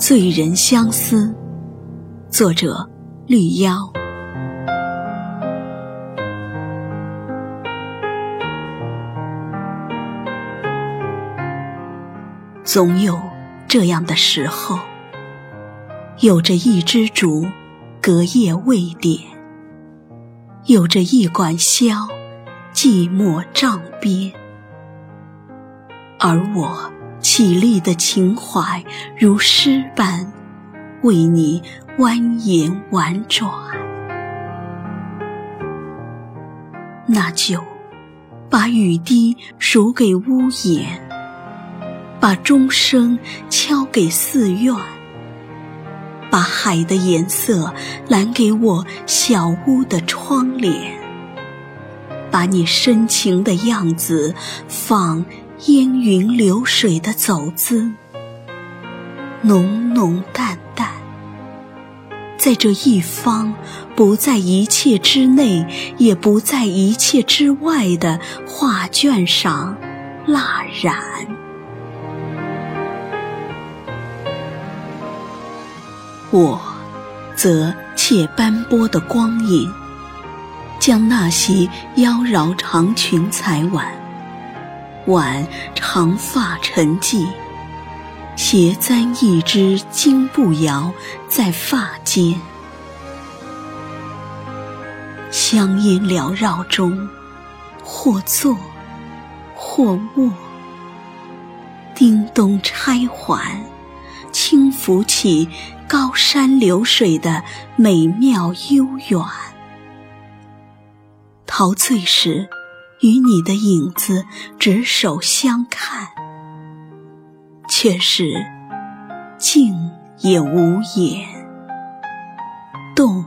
醉人相思，作者绿妖。总有这样的时候，有着一支烛，隔夜未点；有着一管箫，寂寞帐边。而我绮丽的情怀，如诗般为你蜿蜒婉转。那就把雨滴数给屋檐。把钟声敲给寺院，把海的颜色揽给我小屋的窗帘，把你深情的样子放烟云流水的走姿，浓浓淡淡，在这一方不在一切之内，也不在一切之外的画卷上蜡染。我，则借斑驳的光影，将那袭妖娆长裙裁挽，挽长发沉髻，斜簪一支金步摇在发间，香烟缭绕中，或坐，或卧，叮咚钗环。轻拂起高山流水的美妙悠远，陶醉时，与你的影子执手相看，却是静也无言，动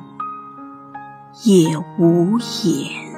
也无言。